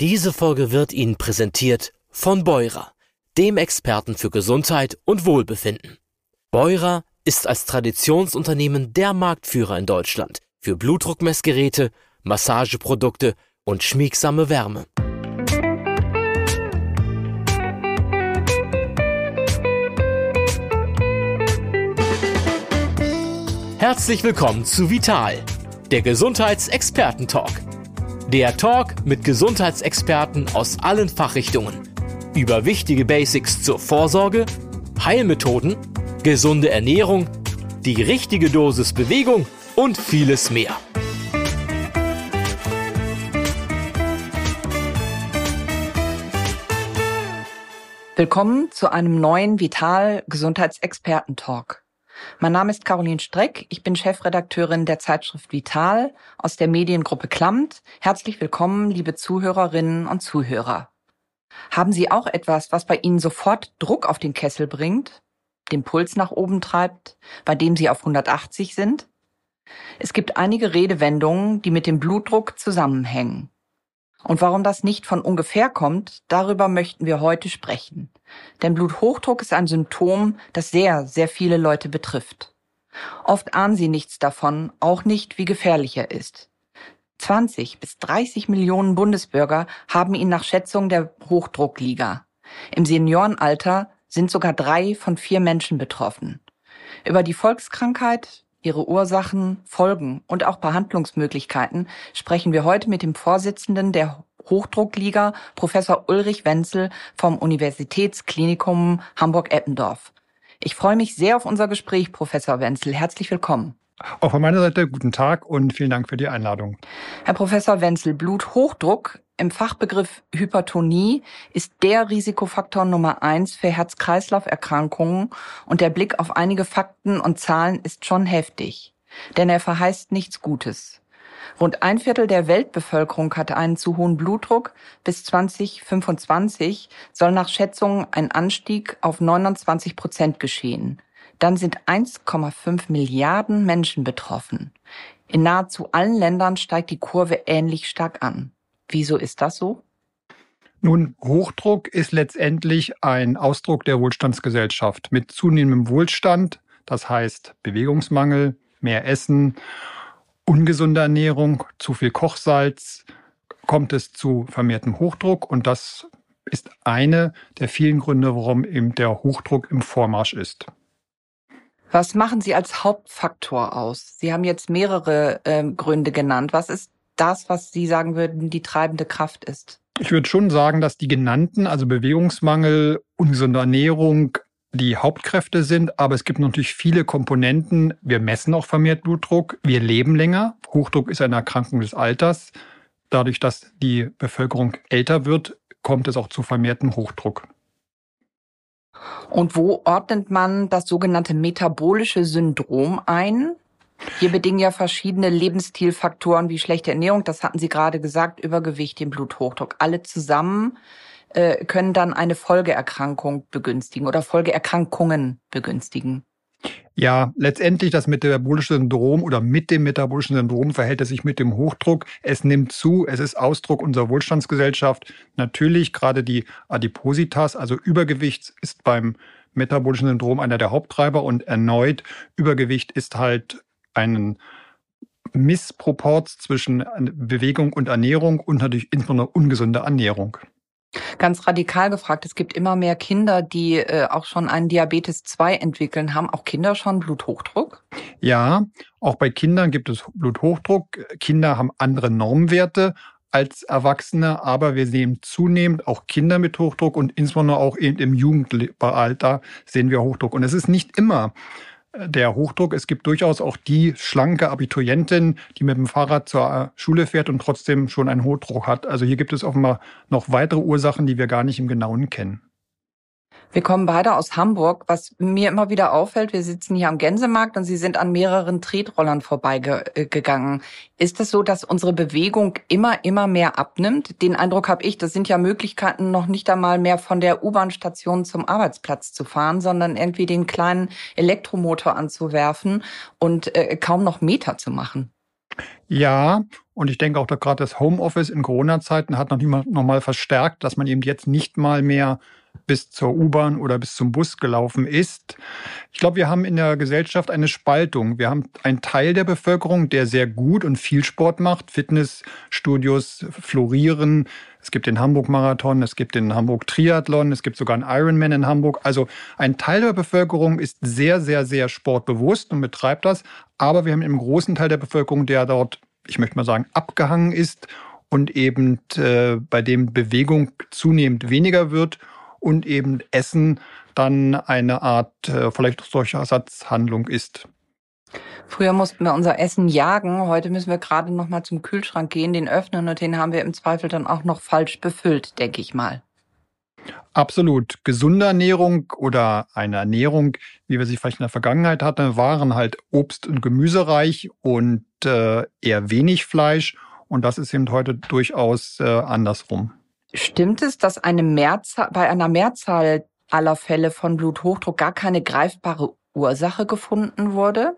Diese Folge wird Ihnen präsentiert von Beurer, dem Experten für Gesundheit und Wohlbefinden. Beurer ist als Traditionsunternehmen der Marktführer in Deutschland für Blutdruckmessgeräte, Massageprodukte und schmiegsame Wärme. Herzlich willkommen zu Vital, der Gesundheitsexperten-Talk. Der Talk mit Gesundheitsexperten aus allen Fachrichtungen über wichtige Basics zur Vorsorge, Heilmethoden, gesunde Ernährung, die richtige Dosis Bewegung und vieles mehr. Willkommen zu einem neuen Vital Gesundheitsexperten Talk. Mein Name ist Caroline Streck. Ich bin Chefredakteurin der Zeitschrift Vital aus der Mediengruppe Klammt. Herzlich willkommen, liebe Zuhörerinnen und Zuhörer. Haben Sie auch etwas, was bei Ihnen sofort Druck auf den Kessel bringt, den Puls nach oben treibt, bei dem Sie auf 180 sind? Es gibt einige Redewendungen, die mit dem Blutdruck zusammenhängen. Und warum das nicht von ungefähr kommt, darüber möchten wir heute sprechen. Denn Bluthochdruck ist ein Symptom, das sehr, sehr viele Leute betrifft. Oft ahnen sie nichts davon, auch nicht, wie gefährlich er ist. 20 bis 30 Millionen Bundesbürger haben ihn nach Schätzung der Hochdruckliga. Im Seniorenalter sind sogar drei von vier Menschen betroffen. Über die Volkskrankheit, ihre Ursachen, Folgen und auch Behandlungsmöglichkeiten sprechen wir heute mit dem Vorsitzenden der Hochdruckliga, Professor Ulrich Wenzel vom Universitätsklinikum Hamburg-Eppendorf. Ich freue mich sehr auf unser Gespräch, Professor Wenzel. Herzlich willkommen. Auch von meiner Seite guten Tag und vielen Dank für die Einladung. Herr Professor Wenzel, Bluthochdruck im Fachbegriff Hypertonie ist der Risikofaktor Nummer eins für Herz-Kreislauf-Erkrankungen und der Blick auf einige Fakten und Zahlen ist schon heftig, denn er verheißt nichts Gutes. Rund ein Viertel der Weltbevölkerung hatte einen zu hohen Blutdruck. Bis 2025 soll nach Schätzungen ein Anstieg auf 29 Prozent geschehen. Dann sind 1,5 Milliarden Menschen betroffen. In nahezu allen Ländern steigt die Kurve ähnlich stark an. Wieso ist das so? Nun, Hochdruck ist letztendlich ein Ausdruck der Wohlstandsgesellschaft. Mit zunehmendem Wohlstand, das heißt Bewegungsmangel, mehr Essen, ungesunde Ernährung, zu viel Kochsalz, kommt es zu vermehrtem Hochdruck und das ist eine der vielen Gründe, warum eben der Hochdruck im Vormarsch ist. Was machen Sie als Hauptfaktor aus? Sie haben jetzt mehrere äh, Gründe genannt. Was ist das, was Sie sagen würden, die treibende Kraft ist? Ich würde schon sagen, dass die genannten, also Bewegungsmangel, ungesunde Ernährung, die Hauptkräfte sind, aber es gibt natürlich viele Komponenten. Wir messen auch vermehrt Blutdruck, wir leben länger. Hochdruck ist eine Erkrankung des Alters. Dadurch, dass die Bevölkerung älter wird, kommt es auch zu vermehrtem Hochdruck. Und wo ordnet man das sogenannte metabolische Syndrom ein? Hier bedingen ja verschiedene Lebensstilfaktoren wie schlechte Ernährung, das hatten Sie gerade gesagt, Übergewicht, den Bluthochdruck, alle zusammen äh, können dann eine Folgeerkrankung begünstigen oder Folgeerkrankungen begünstigen. Ja, letztendlich das metabolische Syndrom oder mit dem metabolischen Syndrom verhält es sich mit dem Hochdruck. Es nimmt zu, es ist Ausdruck unserer Wohlstandsgesellschaft. Natürlich gerade die Adipositas, also Übergewicht, ist beim metabolischen Syndrom einer der Haupttreiber und erneut Übergewicht ist halt einen Missproports zwischen Bewegung und Ernährung und natürlich insbesondere ungesunde Ernährung. Ganz radikal gefragt, es gibt immer mehr Kinder, die äh, auch schon einen Diabetes 2 entwickeln. Haben auch Kinder schon Bluthochdruck? Ja, auch bei Kindern gibt es Bluthochdruck. Kinder haben andere Normwerte als Erwachsene, aber wir sehen zunehmend auch Kinder mit Hochdruck und insbesondere auch eben im Jugendalter sehen wir Hochdruck. Und es ist nicht immer der Hochdruck. Es gibt durchaus auch die schlanke Abiturientin, die mit dem Fahrrad zur Schule fährt und trotzdem schon einen Hochdruck hat. Also hier gibt es offenbar noch weitere Ursachen, die wir gar nicht im Genauen kennen. Wir kommen beide aus Hamburg. Was mir immer wieder auffällt, wir sitzen hier am Gänsemarkt und Sie sind an mehreren Tretrollern vorbeigegangen. Ist es so, dass unsere Bewegung immer, immer mehr abnimmt? Den Eindruck habe ich, das sind ja Möglichkeiten, noch nicht einmal mehr von der U-Bahn-Station zum Arbeitsplatz zu fahren, sondern irgendwie den kleinen Elektromotor anzuwerfen und äh, kaum noch Meter zu machen. Ja, und ich denke auch, dass gerade das Homeoffice in Corona-Zeiten hat noch, noch mal verstärkt, dass man eben jetzt nicht mal mehr bis zur U-Bahn oder bis zum Bus gelaufen ist. Ich glaube, wir haben in der Gesellschaft eine Spaltung. Wir haben einen Teil der Bevölkerung, der sehr gut und viel Sport macht. Fitnessstudios florieren. Es gibt den Hamburg-Marathon, es gibt den Hamburg-Triathlon, es gibt sogar einen Ironman in Hamburg. Also ein Teil der Bevölkerung ist sehr, sehr, sehr sportbewusst und betreibt das. Aber wir haben einen großen Teil der Bevölkerung, der dort, ich möchte mal sagen, abgehangen ist und eben äh, bei dem Bewegung zunehmend weniger wird und eben Essen dann eine Art äh, vielleicht solcher Ersatzhandlung ist. Früher mussten wir unser Essen jagen, heute müssen wir gerade noch mal zum Kühlschrank gehen, den öffnen und den haben wir im Zweifel dann auch noch falsch befüllt, denke ich mal. Absolut. Gesunde Ernährung oder eine Ernährung, wie wir sie vielleicht in der Vergangenheit hatten, waren halt Obst- und Gemüsereich und äh, eher wenig Fleisch. Und das ist eben heute durchaus äh, andersrum. Stimmt es, dass eine Mehrzahl, bei einer Mehrzahl aller Fälle von Bluthochdruck gar keine greifbare Ursache gefunden wurde?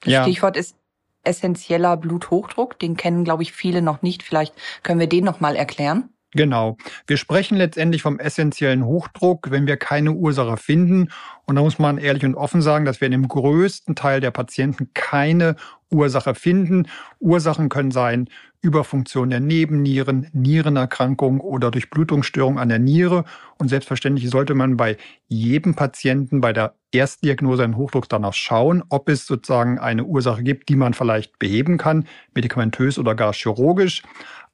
Das ja. Stichwort ist essentieller Bluthochdruck. Den kennen, glaube ich, viele noch nicht. Vielleicht können wir den noch mal erklären. Genau. Wir sprechen letztendlich vom essentiellen Hochdruck, wenn wir keine Ursache finden. Und da muss man ehrlich und offen sagen, dass wir in dem größten Teil der Patienten keine Ursache finden. Ursachen können sein Überfunktion der Nebennieren, Nierenerkrankung oder Durchblutungsstörung an der Niere. Und selbstverständlich sollte man bei jedem Patienten bei der Erstdiagnose einen Hochdruck danach schauen, ob es sozusagen eine Ursache gibt, die man vielleicht beheben kann, medikamentös oder gar chirurgisch.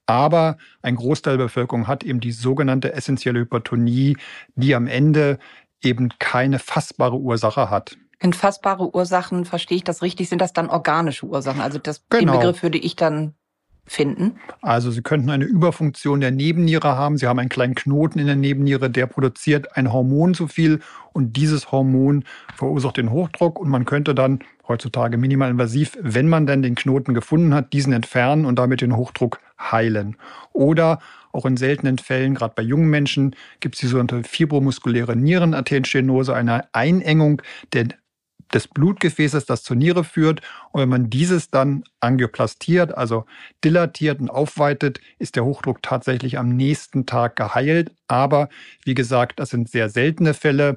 Aber ein Großteil der Bevölkerung hat eben die sogenannte essentielle Hypertonie, die am Ende eben keine fassbare Ursache hat. In fassbare Ursachen, verstehe ich das richtig, sind das dann organische Ursachen? Also das, genau. den Begriff würde ich dann finden? Also Sie könnten eine Überfunktion der Nebenniere haben. Sie haben einen kleinen Knoten in der Nebenniere, der produziert ein Hormon zu viel und dieses Hormon verursacht den Hochdruck und man könnte dann heutzutage minimalinvasiv, wenn man dann den Knoten gefunden hat, diesen entfernen und damit den Hochdruck heilen. Oder auch in seltenen Fällen, gerade bei jungen Menschen, gibt es die sogenannte fibromuskuläre Nierenarterienstenose, eine Einengung der des Blutgefäßes, das zur Niere führt. Und wenn man dieses dann angioplastiert, also dilatiert und aufweitet, ist der Hochdruck tatsächlich am nächsten Tag geheilt. Aber wie gesagt, das sind sehr seltene Fälle.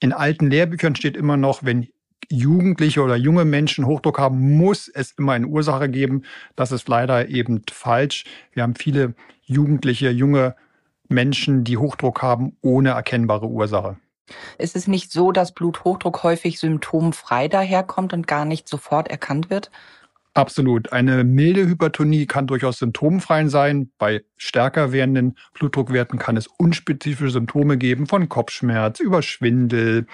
In alten Lehrbüchern steht immer noch, wenn Jugendliche oder junge Menschen Hochdruck haben, muss es immer eine Ursache geben. Das ist leider eben falsch. Wir haben viele Jugendliche, junge Menschen, die Hochdruck haben, ohne erkennbare Ursache. Ist es nicht so, dass Bluthochdruck häufig symptomfrei daherkommt und gar nicht sofort erkannt wird? Absolut. Eine milde Hypertonie kann durchaus symptomfrei sein. Bei stärker werdenden Blutdruckwerten kann es unspezifische Symptome geben, von Kopfschmerz über Schwindel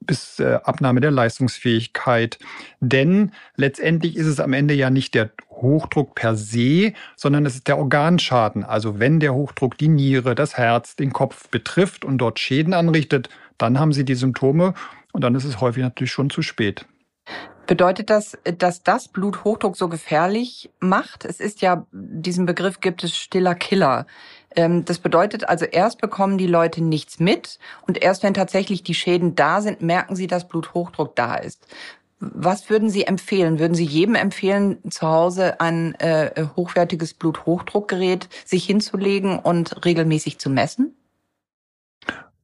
bis äh, Abnahme der Leistungsfähigkeit. Denn letztendlich ist es am Ende ja nicht der Hochdruck per se, sondern es ist der Organschaden. Also wenn der Hochdruck die Niere, das Herz, den Kopf betrifft und dort Schäden anrichtet, dann haben sie die Symptome und dann ist es häufig natürlich schon zu spät. Bedeutet das, dass das Bluthochdruck so gefährlich macht? Es ist ja, diesen Begriff gibt es stiller Killer. Ähm, das bedeutet also, erst bekommen die Leute nichts mit und erst wenn tatsächlich die Schäden da sind, merken sie, dass Bluthochdruck da ist. Was würden Sie empfehlen? Würden Sie jedem empfehlen, zu Hause ein äh, hochwertiges Bluthochdruckgerät sich hinzulegen und regelmäßig zu messen?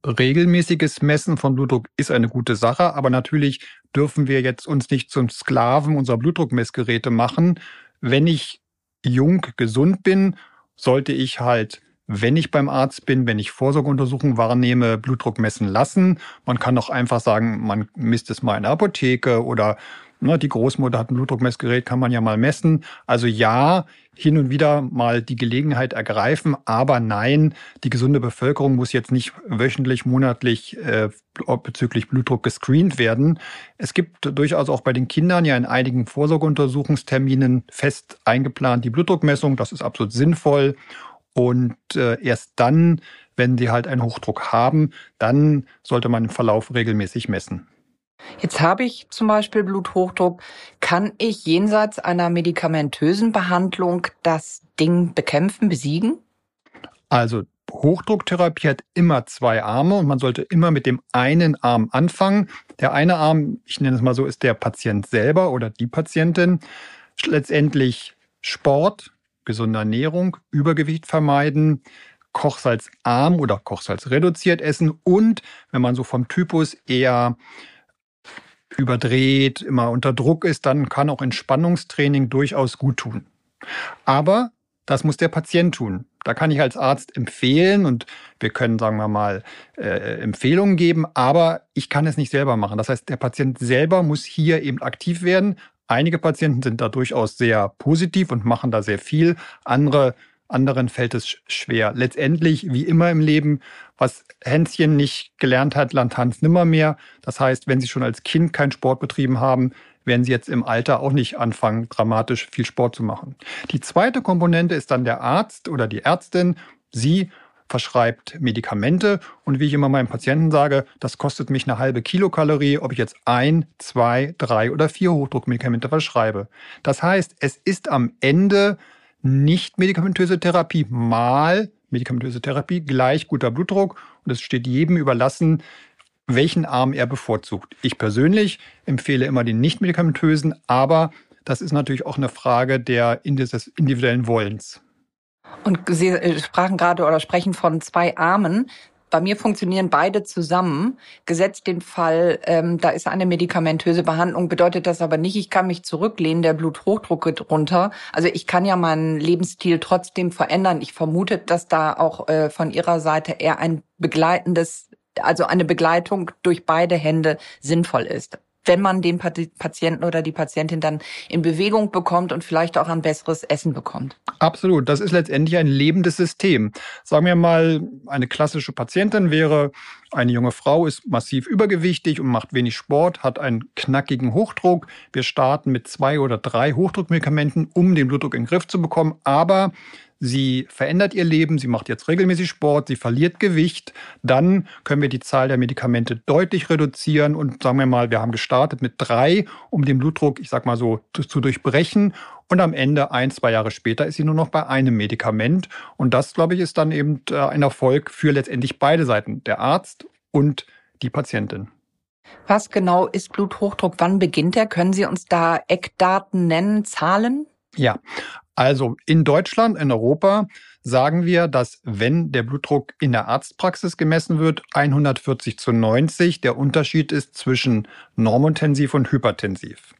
Regelmäßiges Messen von Blutdruck ist eine gute Sache, aber natürlich dürfen wir jetzt uns nicht zum Sklaven unserer Blutdruckmessgeräte machen. Wenn ich jung, gesund bin, sollte ich halt, wenn ich beim Arzt bin, wenn ich Vorsorgeuntersuchungen wahrnehme, Blutdruck messen lassen. Man kann auch einfach sagen, man misst es mal in der Apotheke oder Ne, die Großmutter hat ein Blutdruckmessgerät, kann man ja mal messen. Also ja, hin und wieder mal die Gelegenheit ergreifen, aber nein, die gesunde Bevölkerung muss jetzt nicht wöchentlich, monatlich äh, bezüglich Blutdruck gescreent werden. Es gibt durchaus auch bei den Kindern ja in einigen Vorsorgeuntersuchungsterminen fest eingeplant die Blutdruckmessung. Das ist absolut sinnvoll. Und äh, erst dann, wenn sie halt einen Hochdruck haben, dann sollte man im Verlauf regelmäßig messen. Jetzt habe ich zum Beispiel Bluthochdruck. Kann ich jenseits einer medikamentösen Behandlung das Ding bekämpfen, besiegen? Also Hochdrucktherapie hat immer zwei Arme und man sollte immer mit dem einen Arm anfangen. Der eine Arm, ich nenne es mal so, ist der Patient selber oder die Patientin. Letztendlich Sport, gesunde Ernährung, Übergewicht vermeiden, Kochsalzarm oder Kochsalz reduziert essen und wenn man so vom Typus eher überdreht, immer unter Druck ist, dann kann auch Entspannungstraining durchaus gut tun. Aber das muss der Patient tun. Da kann ich als Arzt empfehlen und wir können, sagen wir mal, äh, Empfehlungen geben, aber ich kann es nicht selber machen. Das heißt, der Patient selber muss hier eben aktiv werden. Einige Patienten sind da durchaus sehr positiv und machen da sehr viel. Andere anderen fällt es schwer. Letztendlich, wie immer im Leben, was Hänschen nicht gelernt hat, lernt Hans nimmermehr. Das heißt, wenn Sie schon als Kind keinen Sport betrieben haben, werden Sie jetzt im Alter auch nicht anfangen, dramatisch viel Sport zu machen. Die zweite Komponente ist dann der Arzt oder die Ärztin. Sie verschreibt Medikamente und wie ich immer meinen Patienten sage, das kostet mich eine halbe Kilokalorie, ob ich jetzt ein, zwei, drei oder vier Hochdruckmedikamente verschreibe. Das heißt, es ist am Ende nicht medikamentöse Therapie mal medikamentöse Therapie gleich guter Blutdruck und es steht jedem überlassen, welchen Arm er bevorzugt. Ich persönlich empfehle immer den nicht medikamentösen, aber das ist natürlich auch eine Frage der des individuellen Wollens. Und Sie äh, sprachen gerade oder sprechen von zwei Armen. Bei mir funktionieren beide zusammen. Gesetzt den Fall, ähm, da ist eine medikamentöse Behandlung, bedeutet das aber nicht, ich kann mich zurücklehnen, der Bluthochdruck geht runter. Also ich kann ja meinen Lebensstil trotzdem verändern. Ich vermute, dass da auch äh, von Ihrer Seite eher ein begleitendes, also eine Begleitung durch beide Hände sinnvoll ist wenn man den Patienten oder die Patientin dann in Bewegung bekommt und vielleicht auch ein besseres Essen bekommt. Absolut. Das ist letztendlich ein lebendes System. Sagen wir mal, eine klassische Patientin wäre eine junge Frau, ist massiv übergewichtig und macht wenig Sport, hat einen knackigen Hochdruck. Wir starten mit zwei oder drei Hochdruckmedikamenten, um den Blutdruck in den Griff zu bekommen. Aber sie verändert ihr Leben, sie macht jetzt regelmäßig Sport, sie verliert Gewicht, dann können wir die Zahl der Medikamente deutlich reduzieren und sagen wir mal, wir haben gestartet mit drei, um den Blutdruck, ich sag mal so, zu durchbrechen. Und am Ende, ein, zwei Jahre später, ist sie nur noch bei einem Medikament. Und das, glaube ich, ist dann eben äh, ein Erfolg für letztendlich beide Seiten, der Arzt und die Patientin. Was genau ist Bluthochdruck? Wann beginnt er? Können Sie uns da Eckdaten nennen, Zahlen? Ja, also in Deutschland, in Europa sagen wir, dass wenn der Blutdruck in der Arztpraxis gemessen wird, 140 zu 90 der Unterschied ist zwischen normotensiv und hypertensiv.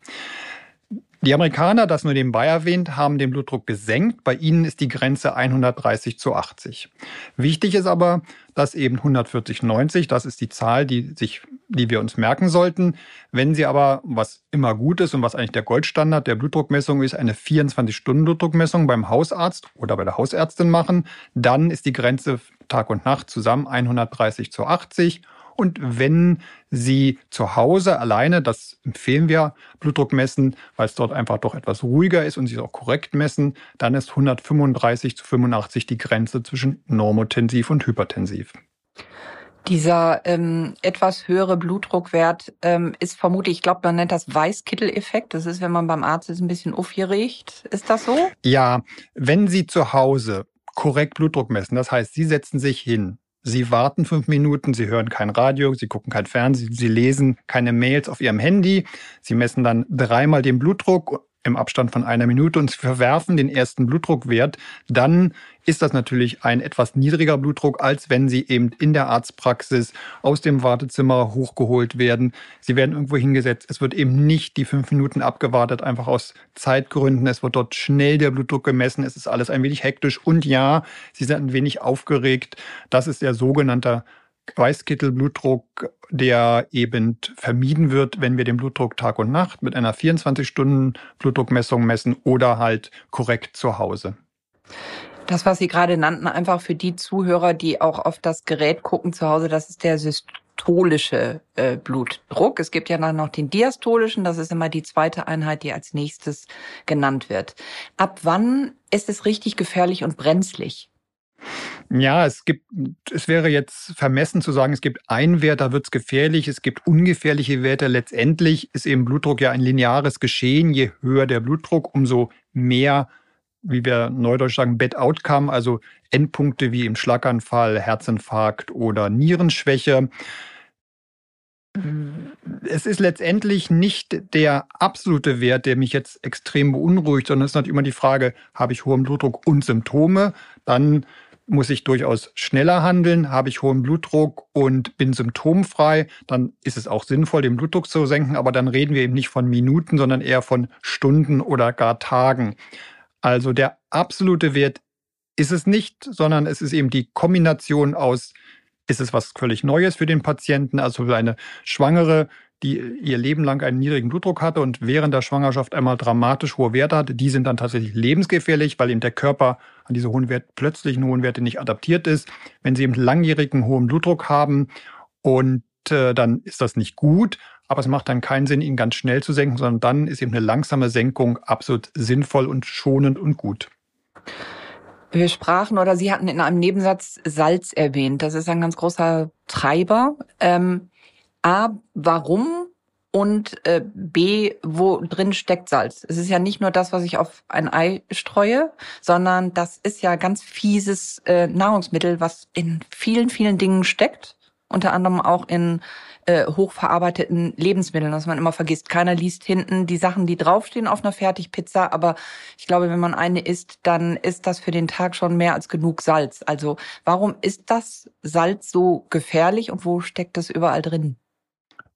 Die Amerikaner, das nur nebenbei erwähnt, haben den Blutdruck gesenkt. Bei ihnen ist die Grenze 130 zu 80. Wichtig ist aber, dass eben 140, 90, das ist die Zahl, die sich, die wir uns merken sollten. Wenn Sie aber, was immer gut ist und was eigentlich der Goldstandard der Blutdruckmessung ist, eine 24-Stunden-Blutdruckmessung beim Hausarzt oder bei der Hausärztin machen, dann ist die Grenze Tag und Nacht zusammen 130 zu 80 und wenn Sie zu Hause alleine, das empfehlen wir, Blutdruck messen, weil es dort einfach doch etwas ruhiger ist und Sie es auch korrekt messen, dann ist 135 zu 85 die Grenze zwischen normotensiv und hypertensiv. Dieser ähm, etwas höhere Blutdruckwert ähm, ist vermutlich, ich glaube, man nennt das Weißkittel-Effekt. Das ist, wenn man beim Arzt ist, ein bisschen aufgeregt. Ist das so? Ja, wenn Sie zu Hause korrekt Blutdruck messen, das heißt, Sie setzen sich hin, Sie warten fünf Minuten, Sie hören kein Radio, Sie gucken kein Fernsehen, Sie lesen keine Mails auf Ihrem Handy. Sie messen dann dreimal den Blutdruck im Abstand von einer Minute und Sie verwerfen den ersten Blutdruckwert, dann ist das natürlich ein etwas niedriger Blutdruck, als wenn Sie eben in der Arztpraxis aus dem Wartezimmer hochgeholt werden. Sie werden irgendwo hingesetzt. Es wird eben nicht die fünf Minuten abgewartet, einfach aus Zeitgründen. Es wird dort schnell der Blutdruck gemessen. Es ist alles ein wenig hektisch. Und ja, Sie sind ein wenig aufgeregt. Das ist der sogenannte Weißkittelblutdruck, der eben vermieden wird, wenn wir den Blutdruck Tag und Nacht mit einer 24-Stunden-Blutdruckmessung messen oder halt korrekt zu Hause. Das, was Sie gerade nannten, einfach für die Zuhörer, die auch auf das Gerät gucken zu Hause, das ist der systolische äh, Blutdruck. Es gibt ja dann noch den diastolischen, das ist immer die zweite Einheit, die als nächstes genannt wird. Ab wann ist es richtig gefährlich und brenzlig? Ja, es gibt, es wäre jetzt vermessen zu sagen, es gibt einen Wert, da wird es gefährlich, es gibt ungefährliche Werte. Letztendlich ist eben Blutdruck ja ein lineares Geschehen. Je höher der Blutdruck, umso mehr, wie wir neudeutsch sagen, Bad Outcome, also Endpunkte wie im Schlaganfall, Herzinfarkt oder Nierenschwäche. es ist letztendlich nicht der absolute Wert, der mich jetzt extrem beunruhigt, sondern es ist natürlich immer die Frage, habe ich hohen Blutdruck und Symptome? Dann muss ich durchaus schneller handeln. Habe ich hohen Blutdruck und bin symptomfrei, dann ist es auch sinnvoll, den Blutdruck zu senken. Aber dann reden wir eben nicht von Minuten, sondern eher von Stunden oder gar Tagen. Also der absolute Wert ist es nicht, sondern es ist eben die Kombination aus, ist es was völlig Neues für den Patienten, also für eine Schwangere, die ihr Leben lang einen niedrigen Blutdruck hatte und während der Schwangerschaft einmal dramatisch hohe Werte hatte, die sind dann tatsächlich lebensgefährlich, weil eben der Körper an diese hohen Werte, plötzlichen hohen Werte nicht adaptiert ist. Wenn sie eben langjährigen hohen Blutdruck haben und äh, dann ist das nicht gut, aber es macht dann keinen Sinn, ihn ganz schnell zu senken, sondern dann ist eben eine langsame Senkung absolut sinnvoll und schonend und gut. Wir sprachen oder Sie hatten in einem Nebensatz Salz erwähnt. Das ist ein ganz großer Treiber. Ähm, A, warum? Und äh, B, wo drin steckt Salz? Es ist ja nicht nur das, was ich auf ein Ei streue, sondern das ist ja ganz fieses äh, Nahrungsmittel, was in vielen, vielen Dingen steckt. Unter anderem auch in äh, hochverarbeiteten Lebensmitteln, was man immer vergisst. Keiner liest hinten die Sachen, die draufstehen auf einer Fertigpizza, aber ich glaube, wenn man eine isst, dann ist das für den Tag schon mehr als genug Salz. Also warum ist das Salz so gefährlich und wo steckt das überall drin?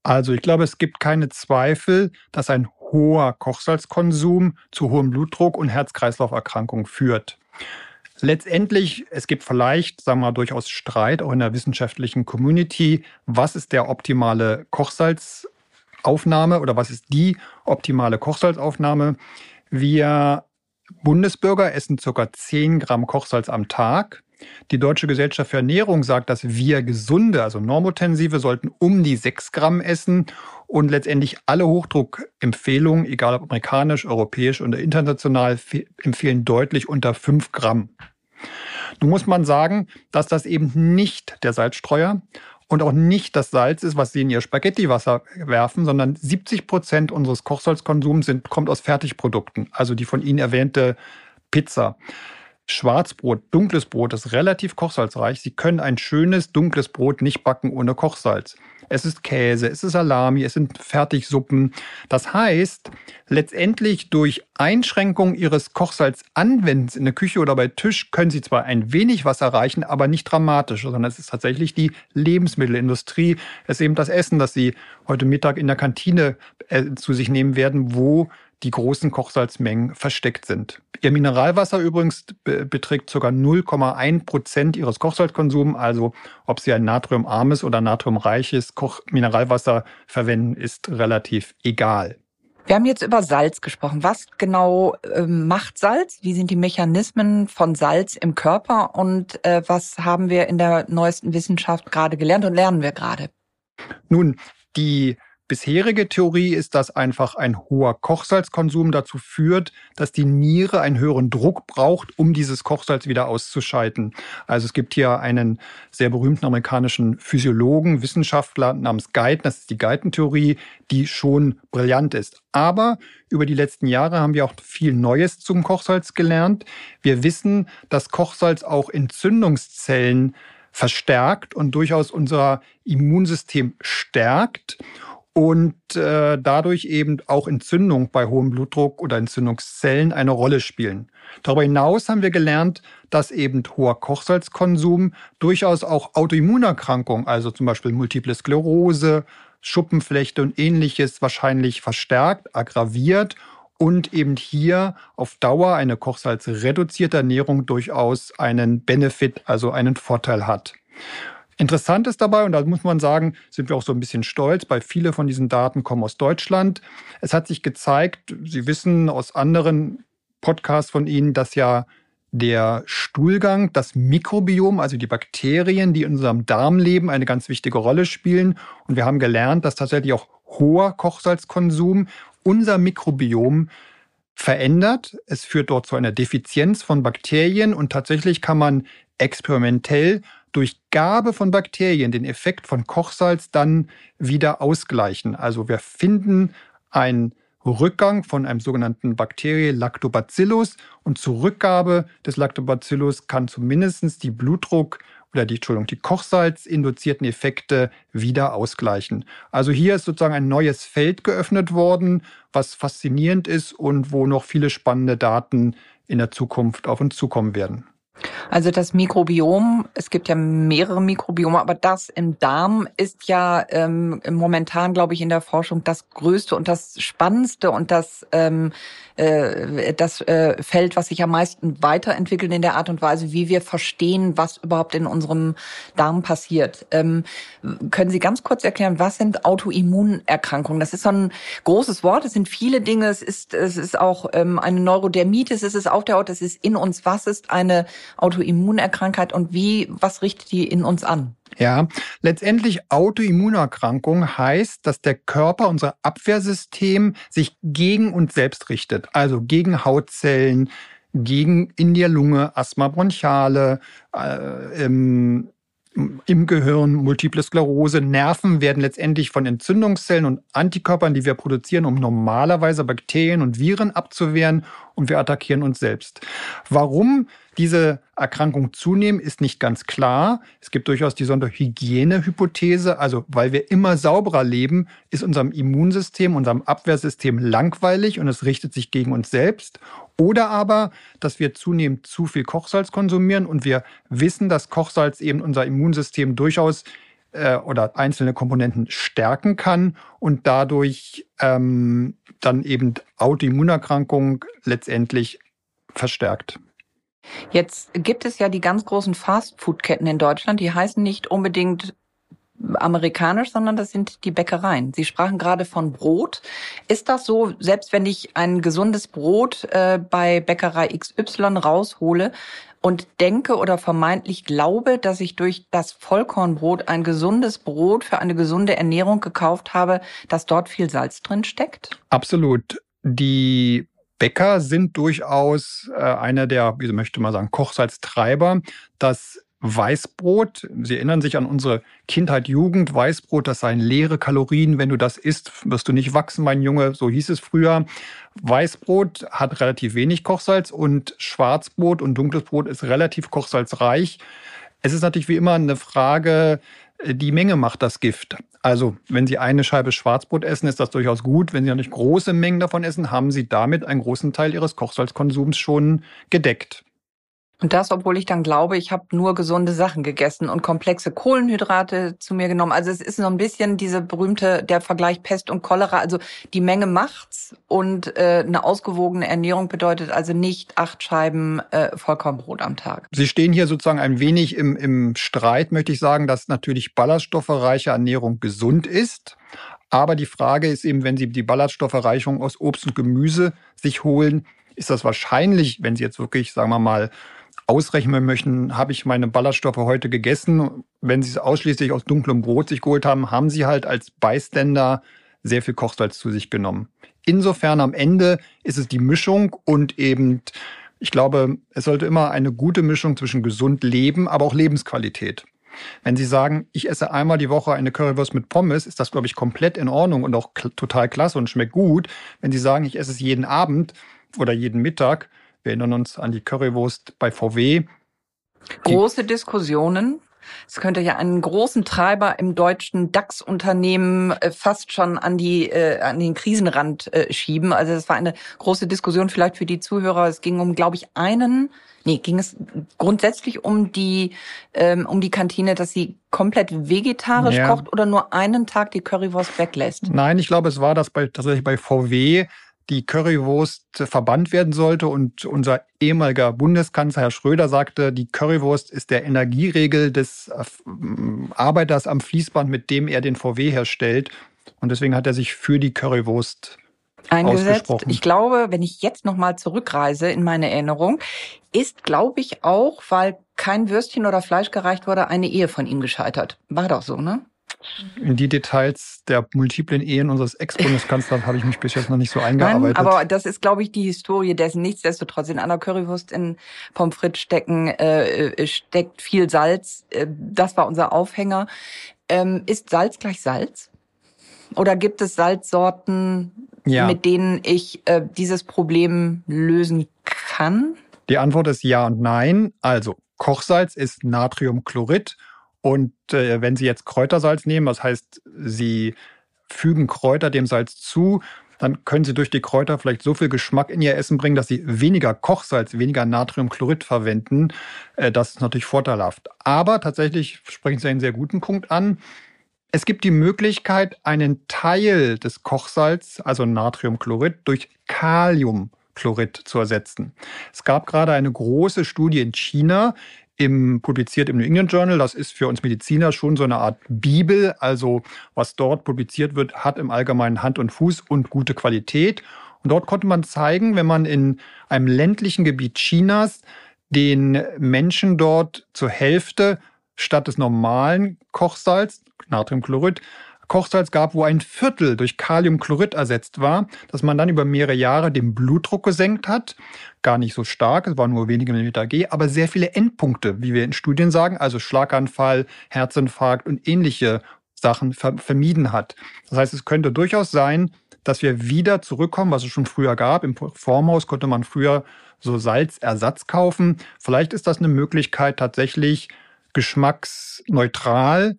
Also ich glaube, es gibt keine Zweifel, dass ein hoher Kochsalzkonsum zu hohem Blutdruck und Herz-Kreislauf-Erkrankungen führt. Letztendlich, es gibt vielleicht, sagen wir mal, durchaus Streit auch in der wissenschaftlichen Community. Was ist der optimale Kochsalzaufnahme oder was ist die optimale Kochsalzaufnahme? Wir Bundesbürger essen ca. 10 Gramm Kochsalz am Tag. Die Deutsche Gesellschaft für Ernährung sagt, dass wir gesunde, also normotensive, sollten um die 6 Gramm essen und letztendlich alle Hochdruckempfehlungen, egal ob amerikanisch, europäisch oder international, empfehlen deutlich unter 5 Gramm. Nun muss man sagen, dass das eben nicht der Salzstreuer und auch nicht das Salz ist, was Sie in Ihr Spaghettiwasser werfen, sondern 70 Prozent unseres Kochsalzkonsums sind, kommt aus Fertigprodukten, also die von Ihnen erwähnte Pizza. Schwarzbrot, dunkles Brot ist relativ kochsalzreich. Sie können ein schönes dunkles Brot nicht backen ohne Kochsalz. Es ist Käse, es ist Salami, es sind Fertigsuppen. Das heißt, letztendlich durch Einschränkung Ihres Kochsalzanwendens in der Küche oder bei Tisch können Sie zwar ein wenig was erreichen, aber nicht dramatisch, sondern es ist tatsächlich die Lebensmittelindustrie. Es ist eben das Essen, das Sie heute Mittag in der Kantine äh, zu sich nehmen werden, wo die großen Kochsalzmengen versteckt sind. Ihr Mineralwasser übrigens beträgt ca. 0,1 Prozent ihres Kochsalzkonsums. Also ob Sie ein natriumarmes oder natriumreiches Koch Mineralwasser verwenden, ist relativ egal. Wir haben jetzt über Salz gesprochen. Was genau äh, macht Salz? Wie sind die Mechanismen von Salz im Körper? Und äh, was haben wir in der neuesten Wissenschaft gerade gelernt und lernen wir gerade? Nun, die bisherige Theorie ist, dass einfach ein hoher Kochsalzkonsum dazu führt, dass die Niere einen höheren Druck braucht, um dieses Kochsalz wieder auszuschalten. Also es gibt hier einen sehr berühmten amerikanischen Physiologen, Wissenschaftler namens Guyton, das ist die Guyton-Theorie, die schon brillant ist. Aber über die letzten Jahre haben wir auch viel Neues zum Kochsalz gelernt. Wir wissen, dass Kochsalz auch Entzündungszellen verstärkt und durchaus unser Immunsystem stärkt und äh, dadurch eben auch Entzündung bei hohem Blutdruck oder Entzündungszellen eine Rolle spielen. Darüber hinaus haben wir gelernt, dass eben hoher Kochsalzkonsum durchaus auch Autoimmunerkrankungen, also zum Beispiel Multiple Sklerose, Schuppenflechte und ähnliches wahrscheinlich verstärkt, aggraviert und eben hier auf Dauer eine kochsalzreduzierte Ernährung durchaus einen Benefit, also einen Vorteil hat. Interessant ist dabei, und da muss man sagen, sind wir auch so ein bisschen stolz, weil viele von diesen Daten kommen aus Deutschland. Es hat sich gezeigt, Sie wissen aus anderen Podcasts von Ihnen, dass ja der Stuhlgang, das Mikrobiom, also die Bakterien, die in unserem Darm leben, eine ganz wichtige Rolle spielen. Und wir haben gelernt, dass tatsächlich auch hoher Kochsalzkonsum unser Mikrobiom verändert. Es führt dort zu einer Defizienz von Bakterien und tatsächlich kann man experimentell durch Gabe von Bakterien den Effekt von Kochsalz dann wieder ausgleichen. Also wir finden einen Rückgang von einem sogenannten Bakterie Lactobacillus und zur Rückgabe des Lactobacillus kann zumindest die Blutdruck oder die, Entschuldigung, die Kochsalzinduzierten Effekte wieder ausgleichen. Also hier ist sozusagen ein neues Feld geöffnet worden, was faszinierend ist und wo noch viele spannende Daten in der Zukunft auf uns zukommen werden. Also das Mikrobiom, es gibt ja mehrere Mikrobiome, aber das im Darm ist ja ähm, momentan, glaube ich, in der Forschung das Größte und das Spannendste und das ähm, äh, das äh, Feld, was sich am meisten weiterentwickelt in der Art und Weise, wie wir verstehen, was überhaupt in unserem Darm passiert. Ähm, können Sie ganz kurz erklären, was sind Autoimmunerkrankungen? Das ist so ein großes Wort. Es sind viele Dinge. Es ist es ist auch ähm, eine Neurodermitis. Es ist auf der Haut. Es ist in uns. Was ist eine Autoimmunerkrankung und wie, was richtet die in uns an? Ja, letztendlich Autoimmunerkrankung heißt, dass der Körper, unser Abwehrsystem, sich gegen uns selbst richtet. Also gegen Hautzellen, gegen in der Lunge Asthma bronchiale, äh, im, im Gehirn multiple Sklerose. Nerven werden letztendlich von Entzündungszellen und Antikörpern, die wir produzieren, um normalerweise Bakterien und Viren abzuwehren und wir attackieren uns selbst. Warum diese Erkrankung zunehmen, ist nicht ganz klar. Es gibt durchaus die Sonderhygienehypothese. Also, weil wir immer sauberer leben, ist unserem Immunsystem, unserem Abwehrsystem langweilig und es richtet sich gegen uns selbst. Oder aber, dass wir zunehmend zu viel Kochsalz konsumieren und wir wissen, dass Kochsalz eben unser Immunsystem durchaus äh, oder einzelne Komponenten stärken kann und dadurch ähm, dann eben Autoimmunerkrankung letztendlich verstärkt. Jetzt gibt es ja die ganz großen Fastfood-Ketten in Deutschland, die heißen nicht unbedingt amerikanisch, sondern das sind die Bäckereien. Sie sprachen gerade von Brot. Ist das so, selbst wenn ich ein gesundes Brot äh, bei Bäckerei XY raushole und denke oder vermeintlich glaube, dass ich durch das Vollkornbrot ein gesundes Brot für eine gesunde Ernährung gekauft habe, dass dort viel Salz drin steckt? Absolut. Die Bäcker sind durchaus äh, einer der, wie möchte man sagen, Kochsalztreiber. Das Weißbrot, Sie erinnern sich an unsere Kindheit, Jugend, Weißbrot, das seien leere Kalorien. Wenn du das isst, wirst du nicht wachsen, mein Junge. So hieß es früher. Weißbrot hat relativ wenig Kochsalz und Schwarzbrot und dunkles Brot ist relativ kochsalzreich. Es ist natürlich wie immer eine Frage, äh, die Menge macht das Gift. Also, wenn Sie eine Scheibe Schwarzbrot essen, ist das durchaus gut. Wenn Sie nicht große Mengen davon essen, haben Sie damit einen großen Teil Ihres Kochsalzkonsums schon gedeckt. Und das, obwohl ich dann glaube, ich habe nur gesunde Sachen gegessen und komplexe Kohlenhydrate zu mir genommen. Also es ist so ein bisschen diese berühmte, der Vergleich Pest und Cholera. Also die Menge macht's und äh, eine ausgewogene Ernährung bedeutet also nicht acht Scheiben äh, Vollkornbrot am Tag. Sie stehen hier sozusagen ein wenig im, im Streit, möchte ich sagen, dass natürlich ballaststoffreiche Ernährung gesund ist. Aber die Frage ist eben, wenn Sie die Ballaststoffreichung aus Obst und Gemüse sich holen, ist das wahrscheinlich, wenn Sie jetzt wirklich, sagen wir mal, ausrechnen möchten, habe ich meine Ballaststoffe heute gegessen. Wenn Sie es ausschließlich aus dunklem Brot sich geholt haben, haben Sie halt als Beiständer sehr viel Kochsalz zu sich genommen. Insofern am Ende ist es die Mischung und eben, ich glaube, es sollte immer eine gute Mischung zwischen gesund leben, aber auch Lebensqualität. Wenn Sie sagen, ich esse einmal die Woche eine Currywurst mit Pommes, ist das, glaube ich, komplett in Ordnung und auch total klasse und schmeckt gut. Wenn Sie sagen, ich esse es jeden Abend oder jeden Mittag, wir erinnern uns an die Currywurst bei VW. Große Diskussionen. Es könnte ja einen großen Treiber im deutschen DAX-Unternehmen äh, fast schon an die äh, an den Krisenrand äh, schieben. Also es war eine große Diskussion vielleicht für die Zuhörer. Es ging um, glaube ich, einen. Nee, ging es grundsätzlich um die ähm, um die Kantine, dass sie komplett vegetarisch ja. kocht oder nur einen Tag die Currywurst weglässt? Nein, ich glaube, es war das bei tatsächlich bei VW die Currywurst verbannt werden sollte. Und unser ehemaliger Bundeskanzler Herr Schröder sagte, die Currywurst ist der Energieregel des äh, Arbeiters am Fließband, mit dem er den VW herstellt. Und deswegen hat er sich für die Currywurst eingesetzt. Ich glaube, wenn ich jetzt nochmal zurückreise in meine Erinnerung, ist, glaube ich, auch, weil kein Würstchen oder Fleisch gereicht wurde, eine Ehe von ihm gescheitert. War doch so, ne? In die Details der multiplen Ehen unseres Ex-Bundeskanzlers habe ich mich bis jetzt noch nicht so eingearbeitet. Nein, aber das ist, glaube ich, die Historie dessen. Nichtsdestotrotz in einer Currywurst in Pommes frites stecken, äh, äh, steckt viel Salz. Äh, das war unser Aufhänger. Ähm, ist Salz gleich Salz? Oder gibt es Salzsorten, ja. mit denen ich äh, dieses Problem lösen kann? Die Antwort ist ja und nein. Also, Kochsalz ist Natriumchlorid. Und äh, wenn Sie jetzt Kräutersalz nehmen, das heißt, Sie fügen Kräuter dem Salz zu, dann können Sie durch die Kräuter vielleicht so viel Geschmack in Ihr Essen bringen, dass Sie weniger Kochsalz, weniger Natriumchlorid verwenden. Äh, das ist natürlich vorteilhaft. Aber tatsächlich sprechen Sie einen sehr guten Punkt an. Es gibt die Möglichkeit, einen Teil des Kochsalz, also Natriumchlorid, durch Kaliumchlorid zu ersetzen. Es gab gerade eine große Studie in China, im, publiziert im New England Journal. Das ist für uns Mediziner schon so eine Art Bibel. Also was dort publiziert wird, hat im Allgemeinen Hand und Fuß und gute Qualität. Und dort konnte man zeigen, wenn man in einem ländlichen Gebiet Chinas den Menschen dort zur Hälfte statt des normalen Kochsalz, Natriumchlorid, Kochsalz gab, wo ein Viertel durch Kaliumchlorid ersetzt war, dass man dann über mehrere Jahre den Blutdruck gesenkt hat. Gar nicht so stark, es waren nur wenige Millimeter G, aber sehr viele Endpunkte, wie wir in Studien sagen, also Schlaganfall, Herzinfarkt und ähnliche Sachen vermieden hat. Das heißt, es könnte durchaus sein, dass wir wieder zurückkommen, was es schon früher gab. Im Formhaus konnte man früher so Salzersatz kaufen. Vielleicht ist das eine Möglichkeit, tatsächlich geschmacksneutral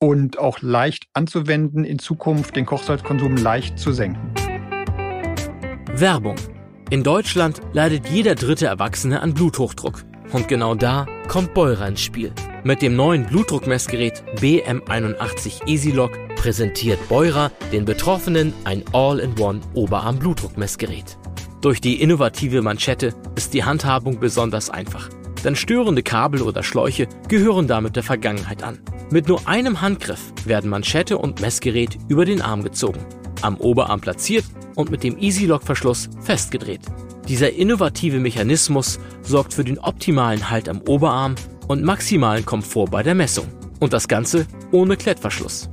und auch leicht anzuwenden, in Zukunft den Kochsalzkonsum leicht zu senken. Werbung. In Deutschland leidet jeder dritte Erwachsene an Bluthochdruck. Und genau da kommt Beurer ins Spiel. Mit dem neuen Blutdruckmessgerät BM81 EasyLock präsentiert Beurer den Betroffenen ein All-in-One Oberarm-Blutdruckmessgerät. Durch die innovative Manschette ist die Handhabung besonders einfach. Denn störende Kabel oder Schläuche gehören damit der Vergangenheit an. Mit nur einem Handgriff werden Manschette und Messgerät über den Arm gezogen, am Oberarm platziert und mit dem Easy-Lock-Verschluss festgedreht. Dieser innovative Mechanismus sorgt für den optimalen Halt am Oberarm und maximalen Komfort bei der Messung. Und das Ganze ohne Klettverschluss.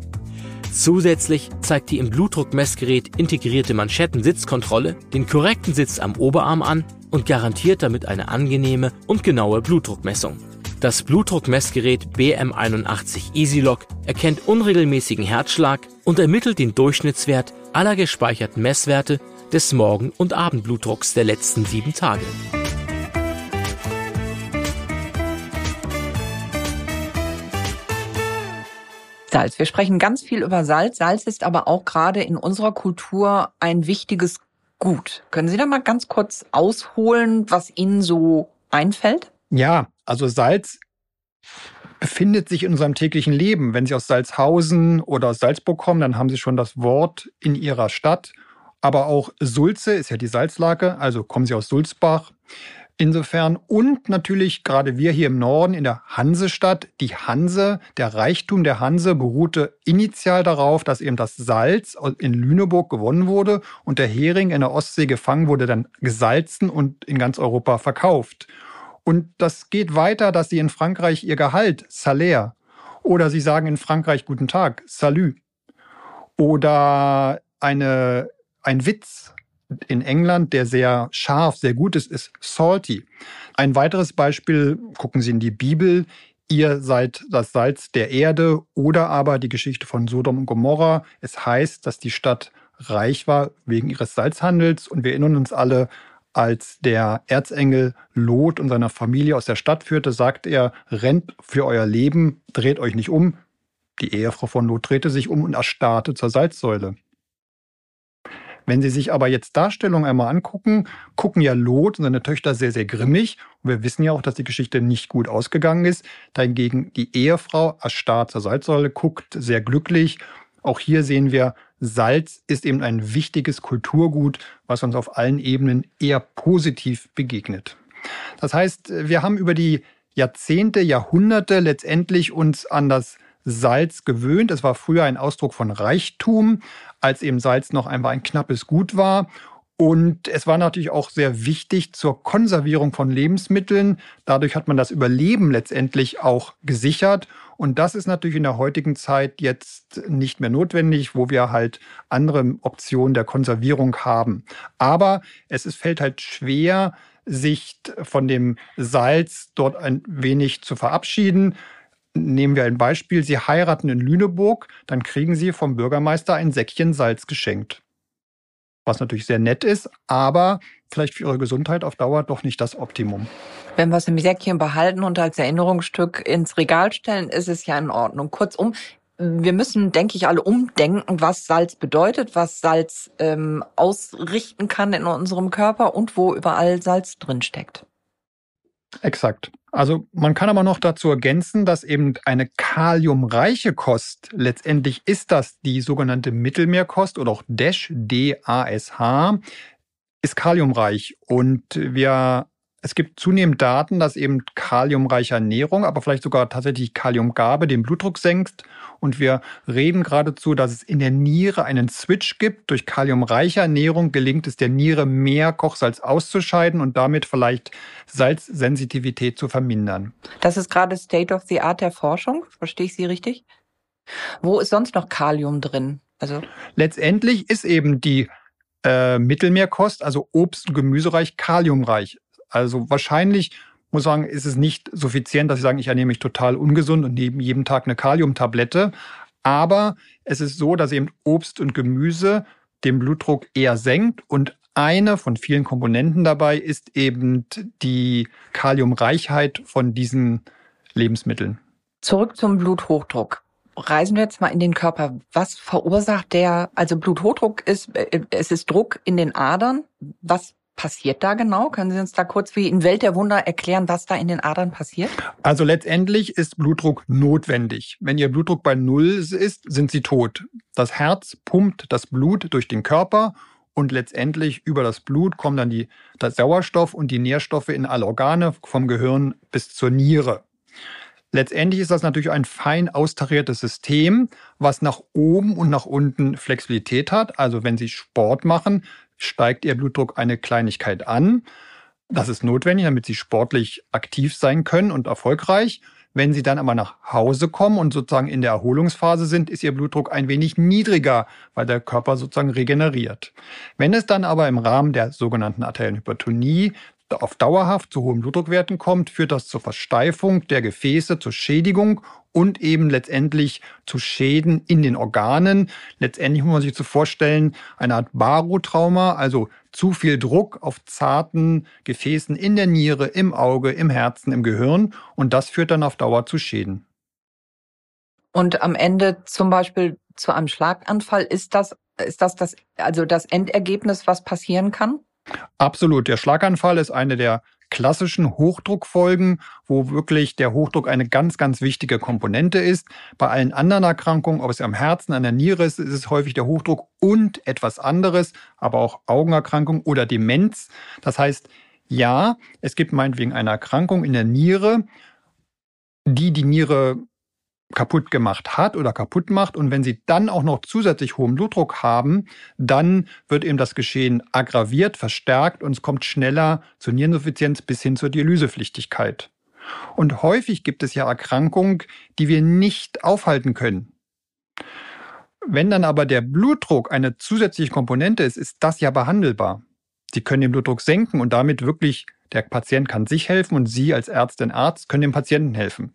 Zusätzlich zeigt die im Blutdruckmessgerät integrierte Manschettensitzkontrolle den korrekten Sitz am Oberarm an und garantiert damit eine angenehme und genaue Blutdruckmessung. Das Blutdruckmessgerät BM81 EasyLock erkennt unregelmäßigen Herzschlag und ermittelt den Durchschnittswert aller gespeicherten Messwerte des Morgen- und Abendblutdrucks der letzten sieben Tage. Salz. Wir sprechen ganz viel über Salz. Salz ist aber auch gerade in unserer Kultur ein wichtiges Gut. Können Sie da mal ganz kurz ausholen, was Ihnen so einfällt? Ja, also Salz befindet sich in unserem täglichen Leben. Wenn Sie aus Salzhausen oder aus Salzburg kommen, dann haben Sie schon das Wort in Ihrer Stadt. Aber auch Sulze ist ja die Salzlake, also kommen Sie aus Sulzbach. Insofern und natürlich gerade wir hier im Norden in der Hansestadt, die Hanse, der Reichtum der Hanse beruhte initial darauf, dass eben das Salz in Lüneburg gewonnen wurde und der Hering in der Ostsee gefangen wurde, dann gesalzen und in ganz Europa verkauft. Und das geht weiter, dass sie in Frankreich ihr Gehalt, Salaire, oder sie sagen in Frankreich Guten Tag, Salut. Oder eine, ein Witz in England, der sehr scharf, sehr gut ist, ist salty. Ein weiteres Beispiel, gucken Sie in die Bibel, ihr seid das Salz der Erde oder aber die Geschichte von Sodom und Gomorra. Es heißt, dass die Stadt reich war wegen ihres Salzhandels und wir erinnern uns alle als der Erzengel Lot und seiner Familie aus der Stadt führte, sagt er, rennt für euer Leben, dreht euch nicht um. Die Ehefrau von Lot drehte sich um und erstarrte zur Salzsäule. Wenn Sie sich aber jetzt Darstellungen einmal angucken, gucken ja Lot und seine Töchter sehr, sehr grimmig. Und wir wissen ja auch, dass die Geschichte nicht gut ausgegangen ist. Dahingegen die Ehefrau erstarrt zur Salzsäule, guckt sehr glücklich. Auch hier sehen wir, Salz ist eben ein wichtiges Kulturgut, was uns auf allen Ebenen eher positiv begegnet. Das heißt, wir haben über die Jahrzehnte, Jahrhunderte letztendlich uns an das Salz gewöhnt. Es war früher ein Ausdruck von Reichtum, als eben Salz noch einmal ein knappes Gut war. Und es war natürlich auch sehr wichtig zur Konservierung von Lebensmitteln. Dadurch hat man das Überleben letztendlich auch gesichert. Und das ist natürlich in der heutigen Zeit jetzt nicht mehr notwendig, wo wir halt andere Optionen der Konservierung haben. Aber es fällt halt schwer, sich von dem Salz dort ein wenig zu verabschieden. Nehmen wir ein Beispiel. Sie heiraten in Lüneburg, dann kriegen Sie vom Bürgermeister ein Säckchen Salz geschenkt was natürlich sehr nett ist, aber vielleicht für ihre Gesundheit auf Dauer doch nicht das Optimum. Wenn wir es im Säckchen behalten und als Erinnerungsstück ins Regal stellen, ist es ja in Ordnung. Kurzum, wir müssen, denke ich, alle umdenken, was Salz bedeutet, was Salz ähm, ausrichten kann in unserem Körper und wo überall Salz drinsteckt. Exakt. Also man kann aber noch dazu ergänzen, dass eben eine kaliumreiche Kost, letztendlich ist das die sogenannte Mittelmeerkost oder auch DASH, D-A-S-H, ist kaliumreich. Und wir es gibt zunehmend Daten, dass eben kaliumreiche Ernährung, aber vielleicht sogar tatsächlich Kaliumgabe den Blutdruck senkt. Und wir reden geradezu, dass es in der Niere einen Switch gibt. Durch kaliumreiche Ernährung gelingt es der Niere, mehr Kochsalz auszuscheiden und damit vielleicht Salzsensitivität zu vermindern. Das ist gerade State of the Art der Forschung. Verstehe ich Sie richtig? Wo ist sonst noch Kalium drin? Also Letztendlich ist eben die äh, Mittelmeerkost, also Obst- und Gemüsereich, kaliumreich. Also wahrscheinlich muss sagen, ist es nicht suffizient, dass ich sagen, ich ernähre mich total ungesund und nehme jeden Tag eine Kaliumtablette. Aber es ist so, dass eben Obst und Gemüse den Blutdruck eher senkt und eine von vielen Komponenten dabei ist eben die Kaliumreichheit von diesen Lebensmitteln. Zurück zum Bluthochdruck. Reisen wir jetzt mal in den Körper. Was verursacht der, also Bluthochdruck ist, äh, es ist Druck in den Adern. Was passiert da genau? Können Sie uns da kurz wie in Welt der Wunder erklären, was da in den Adern passiert? Also letztendlich ist Blutdruck notwendig. Wenn Ihr Blutdruck bei Null ist, sind Sie tot. Das Herz pumpt das Blut durch den Körper und letztendlich über das Blut kommen dann die, der Sauerstoff und die Nährstoffe in alle Organe, vom Gehirn bis zur Niere. Letztendlich ist das natürlich ein fein austariertes System, was nach oben und nach unten Flexibilität hat. Also wenn Sie Sport machen, steigt Ihr Blutdruck eine Kleinigkeit an. Das ist notwendig, damit Sie sportlich aktiv sein können und erfolgreich. Wenn Sie dann aber nach Hause kommen und sozusagen in der Erholungsphase sind, ist Ihr Blutdruck ein wenig niedriger, weil der Körper sozusagen regeneriert. Wenn es dann aber im Rahmen der sogenannten arteriellen Hypertonie auf dauerhaft zu hohen Blutdruckwerten kommt, führt das zur Versteifung der Gefäße, zur Schädigung und eben letztendlich zu Schäden in den Organen. Letztendlich muss man sich so vorstellen, eine Art Barotrauma, also zu viel Druck auf zarten Gefäßen in der Niere, im Auge, im Herzen, im Gehirn und das führt dann auf Dauer zu Schäden. Und am Ende zum Beispiel zu einem Schlaganfall ist das, ist das das, also das Endergebnis, was passieren kann? Absolut. Der Schlaganfall ist eine der klassischen Hochdruckfolgen, wo wirklich der Hochdruck eine ganz, ganz wichtige Komponente ist. Bei allen anderen Erkrankungen, ob es am Herzen, an der Niere ist, ist es häufig der Hochdruck und etwas anderes, aber auch Augenerkrankung oder Demenz. Das heißt, ja, es gibt meinetwegen eine Erkrankung in der Niere, die die Niere kaputt gemacht hat oder kaputt macht. Und wenn sie dann auch noch zusätzlich hohen Blutdruck haben, dann wird eben das Geschehen aggraviert, verstärkt und es kommt schneller zur Niereninsuffizienz bis hin zur Dialysepflichtigkeit. Und häufig gibt es ja Erkrankungen, die wir nicht aufhalten können. Wenn dann aber der Blutdruck eine zusätzliche Komponente ist, ist das ja behandelbar. Sie können den Blutdruck senken und damit wirklich der Patient kann sich helfen und Sie als Ärztin, Arzt können dem Patienten helfen.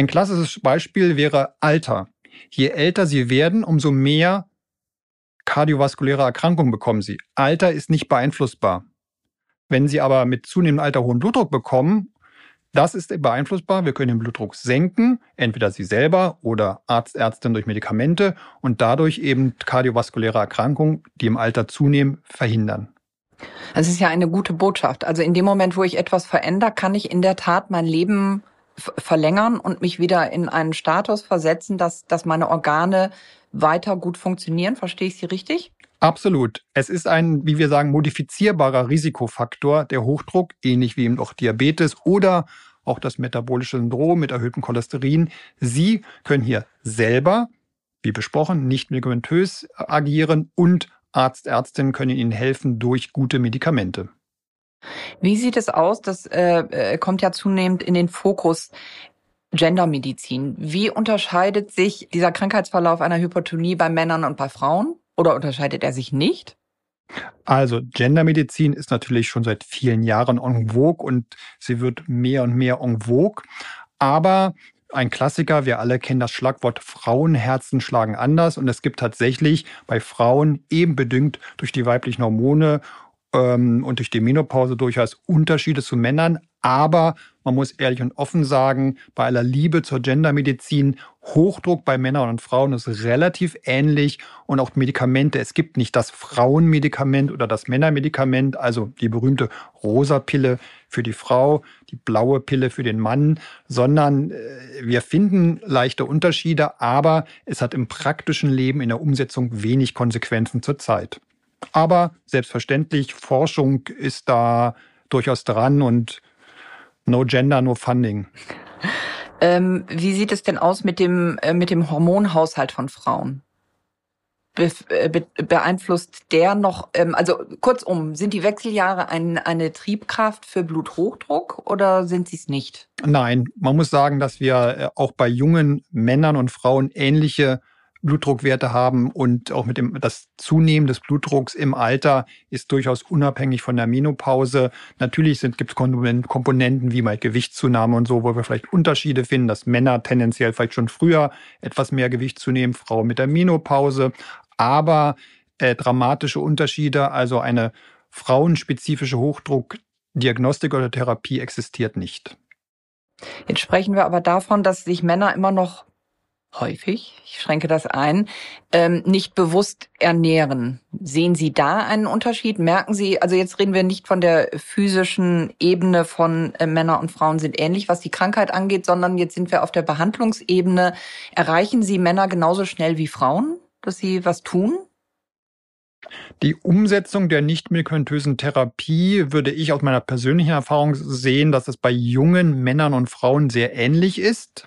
Ein klassisches Beispiel wäre Alter. Je älter Sie werden, umso mehr kardiovaskuläre Erkrankungen bekommen Sie. Alter ist nicht beeinflussbar. Wenn Sie aber mit zunehmendem Alter hohen Blutdruck bekommen, das ist beeinflussbar. Wir können den Blutdruck senken, entweder Sie selber oder Arzt, Ärztin durch Medikamente und dadurch eben kardiovaskuläre Erkrankungen, die im Alter zunehmen, verhindern. Das ist ja eine gute Botschaft. Also in dem Moment, wo ich etwas verändere, kann ich in der Tat mein Leben verlängern und mich wieder in einen Status versetzen, dass, dass meine Organe weiter gut funktionieren. Verstehe ich Sie richtig? Absolut. Es ist ein, wie wir sagen, modifizierbarer Risikofaktor, der Hochdruck, ähnlich wie eben auch Diabetes oder auch das metabolische Syndrom mit erhöhtem Cholesterin. Sie können hier selber, wie besprochen, nicht medikamentös agieren und Arzt, Ärztin können Ihnen helfen durch gute Medikamente. Wie sieht es aus? Das äh, äh, kommt ja zunehmend in den Fokus. Gendermedizin. Wie unterscheidet sich dieser Krankheitsverlauf einer Hypertonie bei Männern und bei Frauen? Oder unterscheidet er sich nicht? Also Gendermedizin ist natürlich schon seit vielen Jahren en vogue und sie wird mehr und mehr en vogue. Aber ein Klassiker, wir alle kennen das Schlagwort Frauenherzen schlagen anders und es gibt tatsächlich bei Frauen eben bedingt durch die weiblichen Hormone ähm, und durch die Menopause durchaus Unterschiede zu Männern. Aber man muss ehrlich und offen sagen, bei aller Liebe zur Gendermedizin, Hochdruck bei Männern und Frauen ist relativ ähnlich und auch Medikamente. Es gibt nicht das Frauenmedikament oder das Männermedikament, also die berühmte rosa Pille für die Frau, die blaue Pille für den Mann, sondern äh, wir finden leichte Unterschiede, aber es hat im praktischen Leben in der Umsetzung wenig Konsequenzen zur Zeit. Aber selbstverständlich, Forschung ist da durchaus dran und no gender, no funding. Ähm, wie sieht es denn aus mit dem, äh, mit dem Hormonhaushalt von Frauen? Be äh, be beeinflusst der noch, ähm, also kurzum, sind die Wechseljahre ein, eine Triebkraft für Bluthochdruck oder sind sie es nicht? Nein, man muss sagen, dass wir äh, auch bei jungen Männern und Frauen ähnliche Blutdruckwerte haben und auch mit dem das Zunehmen des Blutdrucks im Alter ist durchaus unabhängig von der Menopause. Natürlich gibt es Komponenten wie mal Gewichtszunahme und so, wo wir vielleicht Unterschiede finden, dass Männer tendenziell vielleicht schon früher etwas mehr Gewicht zunehmen, Frauen mit der Menopause, aber äh, dramatische Unterschiede, also eine frauenspezifische Hochdruckdiagnostik oder Therapie existiert nicht. Jetzt sprechen wir aber davon, dass sich Männer immer noch häufig, ich schränke das ein, ähm, nicht bewusst ernähren. Sehen Sie da einen Unterschied? Merken Sie, also jetzt reden wir nicht von der physischen Ebene von äh, Männer und Frauen sind ähnlich, was die Krankheit angeht, sondern jetzt sind wir auf der Behandlungsebene. Erreichen Sie Männer genauso schnell wie Frauen, dass sie was tun? Die Umsetzung der nicht-medikamentösen Therapie würde ich aus meiner persönlichen Erfahrung sehen, dass es bei jungen Männern und Frauen sehr ähnlich ist.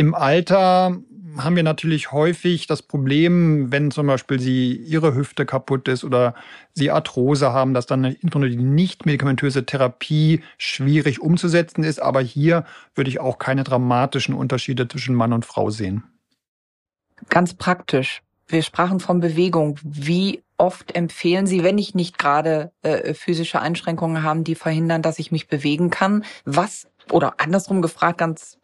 Im Alter haben wir natürlich häufig das Problem, wenn zum Beispiel sie ihre Hüfte kaputt ist oder sie Arthrose haben, dass dann die nicht-medikamentöse Therapie schwierig umzusetzen ist. Aber hier würde ich auch keine dramatischen Unterschiede zwischen Mann und Frau sehen. Ganz praktisch. Wir sprachen von Bewegung. Wie oft empfehlen Sie, wenn ich nicht gerade äh, physische Einschränkungen habe, die verhindern, dass ich mich bewegen kann? Was oder andersrum gefragt, ganz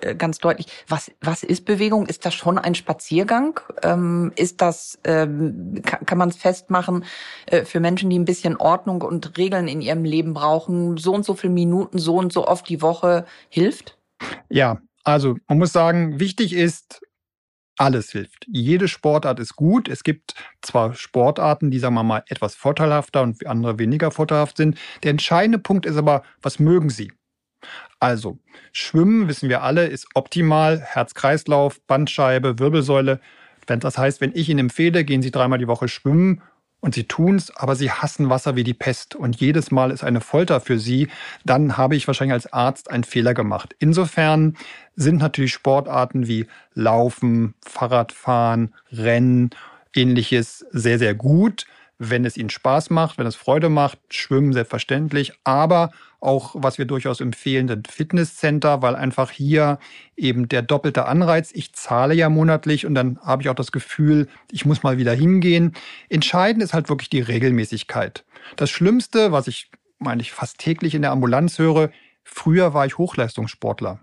äh, ganz deutlich, was, was ist Bewegung? Ist das schon ein Spaziergang? Ähm, ist das, ähm, kann, kann man es festmachen, äh, für Menschen, die ein bisschen Ordnung und Regeln in ihrem Leben brauchen, so und so viele Minuten, so und so oft die Woche hilft? Ja, also man muss sagen, wichtig ist, alles hilft. Jede Sportart ist gut. Es gibt zwar Sportarten, die, sagen wir mal, etwas vorteilhafter und andere weniger vorteilhaft sind. Der entscheidende Punkt ist aber, was mögen Sie? Also, Schwimmen, wissen wir alle, ist optimal. Herz-Kreislauf, Bandscheibe, Wirbelsäule. Das heißt, wenn ich Ihnen empfehle, gehen Sie dreimal die Woche schwimmen und Sie tun's, aber Sie hassen Wasser wie die Pest und jedes Mal ist eine Folter für Sie, dann habe ich wahrscheinlich als Arzt einen Fehler gemacht. Insofern sind natürlich Sportarten wie Laufen, Fahrradfahren, Rennen, ähnliches sehr, sehr gut wenn es ihnen Spaß macht, wenn es Freude macht, schwimmen selbstverständlich, aber auch, was wir durchaus empfehlen, sind Fitnesscenter, weil einfach hier eben der doppelte Anreiz, ich zahle ja monatlich und dann habe ich auch das Gefühl, ich muss mal wieder hingehen. Entscheidend ist halt wirklich die Regelmäßigkeit. Das Schlimmste, was ich, meine ich, fast täglich in der Ambulanz höre, früher war ich Hochleistungssportler.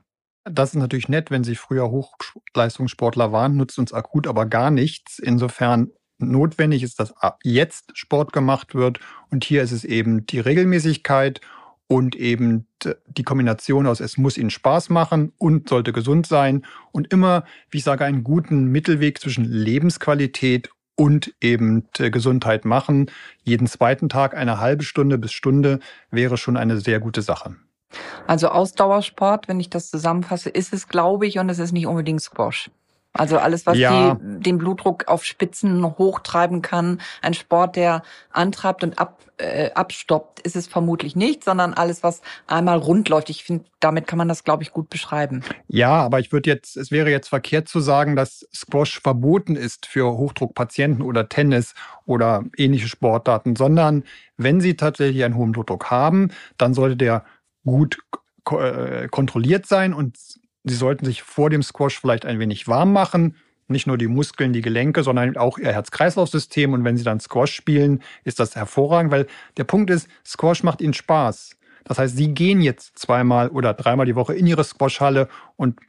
Das ist natürlich nett, wenn Sie früher Hochleistungssportler waren, nutzt uns akut aber gar nichts. Insofern notwendig ist, dass jetzt Sport gemacht wird. Und hier ist es eben die Regelmäßigkeit und eben die Kombination aus, es muss ihnen Spaß machen und sollte gesund sein und immer, wie ich sage, einen guten Mittelweg zwischen Lebensqualität und eben Gesundheit machen. Jeden zweiten Tag eine halbe Stunde bis Stunde wäre schon eine sehr gute Sache. Also Ausdauersport, wenn ich das zusammenfasse, ist es, glaube ich, und es ist nicht unbedingt Squash. Also alles, was ja. die, den Blutdruck auf Spitzen hochtreiben kann. Ein Sport, der antreibt und ab, äh, abstoppt, ist es vermutlich nicht, sondern alles, was einmal rund läuft. Ich finde, damit kann man das, glaube ich, gut beschreiben. Ja, aber ich würde jetzt, es wäre jetzt verkehrt zu sagen, dass Squash verboten ist für Hochdruckpatienten oder Tennis oder ähnliche Sportarten, sondern wenn sie tatsächlich einen hohen Blutdruck haben, dann sollte der gut äh, kontrolliert sein und Sie sollten sich vor dem Squash vielleicht ein wenig warm machen. Nicht nur die Muskeln, die Gelenke, sondern auch Ihr Herz-Kreislauf-System. Und wenn Sie dann Squash spielen, ist das hervorragend, weil der Punkt ist, Squash macht Ihnen Spaß. Das heißt, Sie gehen jetzt zweimal oder dreimal die Woche in Ihre Squash-Halle und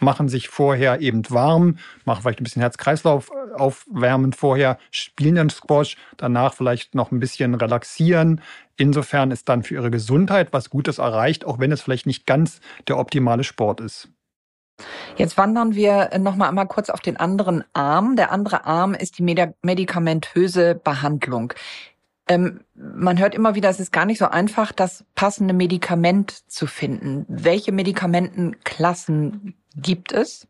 machen sich vorher eben warm, machen vielleicht ein bisschen Herz-Kreislauf aufwärmen vorher, spielen dann Squash, danach vielleicht noch ein bisschen relaxieren. Insofern ist dann für ihre Gesundheit was Gutes erreicht, auch wenn es vielleicht nicht ganz der optimale Sport ist. Jetzt wandern wir noch mal einmal kurz auf den anderen Arm. Der andere Arm ist die medikamentöse Behandlung. Ähm, man hört immer wieder, es ist gar nicht so einfach, das passende Medikament zu finden. Welche Medikamentenklassen gibt es?